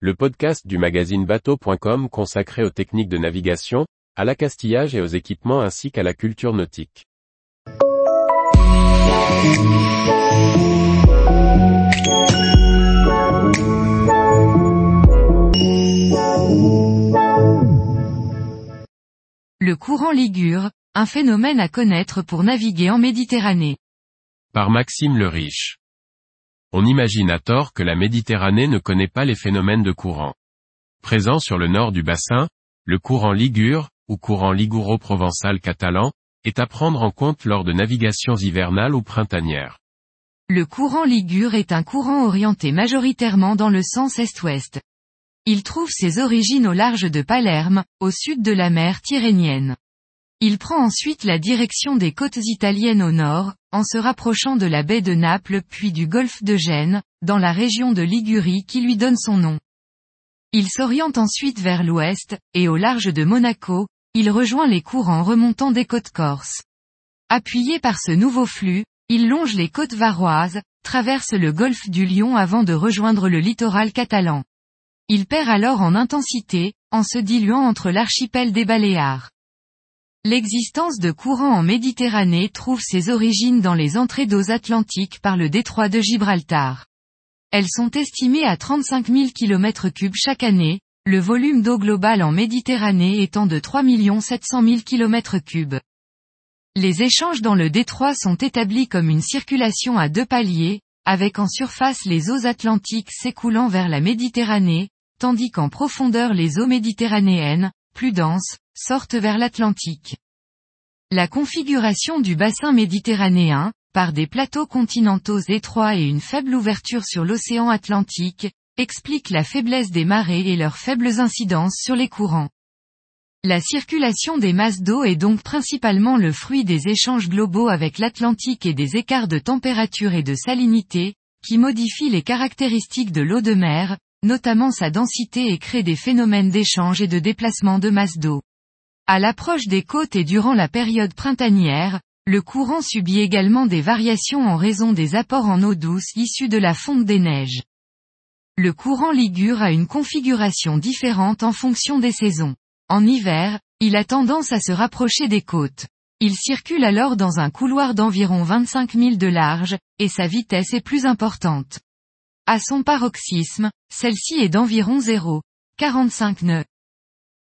le podcast du magazine bateau.com consacré aux techniques de navigation, à l'accastillage et aux équipements ainsi qu'à la culture nautique. Le courant Ligure, un phénomène à connaître pour naviguer en Méditerranée. Par Maxime le Riche. On imagine à tort que la Méditerranée ne connaît pas les phénomènes de courant. Présent sur le nord du bassin, le courant Ligure, ou courant liguro-provençal catalan, est à prendre en compte lors de navigations hivernales ou printanières. Le courant Ligure est un courant orienté majoritairement dans le sens est-ouest. Il trouve ses origines au large de Palerme, au sud de la mer Tyrrhénienne. Il prend ensuite la direction des côtes italiennes au nord, en se rapprochant de la baie de Naples puis du golfe de Gênes, dans la région de Ligurie qui lui donne son nom. Il s'oriente ensuite vers l'ouest, et au large de Monaco, il rejoint les courants remontant des côtes corses. Appuyé par ce nouveau flux, il longe les côtes varoises, traverse le golfe du Lion avant de rejoindre le littoral catalan. Il perd alors en intensité, en se diluant entre l'archipel des Baléares. L'existence de courants en Méditerranée trouve ses origines dans les entrées d'eau atlantiques par le détroit de Gibraltar. Elles sont estimées à 35 000 km3 chaque année, le volume d'eau global en Méditerranée étant de 3 700 000 km3. Les échanges dans le détroit sont établis comme une circulation à deux paliers, avec en surface les eaux atlantiques s'écoulant vers la Méditerranée, tandis qu'en profondeur les eaux méditerranéennes, plus denses, sortent vers l'Atlantique. La configuration du bassin méditerranéen, par des plateaux continentaux étroits et une faible ouverture sur l'océan Atlantique, explique la faiblesse des marées et leurs faibles incidences sur les courants. La circulation des masses d'eau est donc principalement le fruit des échanges globaux avec l'Atlantique et des écarts de température et de salinité, qui modifient les caractéristiques de l'eau de mer, notamment sa densité et créent des phénomènes d'échange et de déplacement de masse d'eau. À l'approche des côtes et durant la période printanière, le courant subit également des variations en raison des apports en eau douce issus de la fonte des neiges. Le courant Ligure a une configuration différente en fonction des saisons. En hiver, il a tendance à se rapprocher des côtes. Il circule alors dans un couloir d'environ 25 000 de large, et sa vitesse est plus importante. À son paroxysme, celle-ci est d'environ 0,45 nœuds.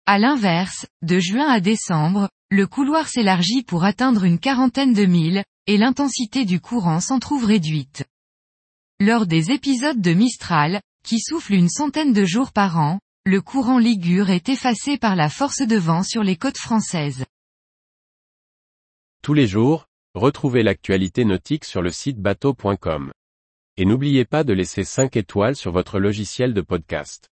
À l'inverse, de juin à décembre, le couloir s'élargit pour atteindre une quarantaine de milles, et l'intensité du courant s'en trouve réduite. Lors des épisodes de Mistral, qui soufflent une centaine de jours par an, le courant Ligure est effacé par la force de vent sur les côtes françaises. Tous les jours, retrouvez l'actualité nautique sur le site bateau.com. Et n'oubliez pas de laisser 5 étoiles sur votre logiciel de podcast.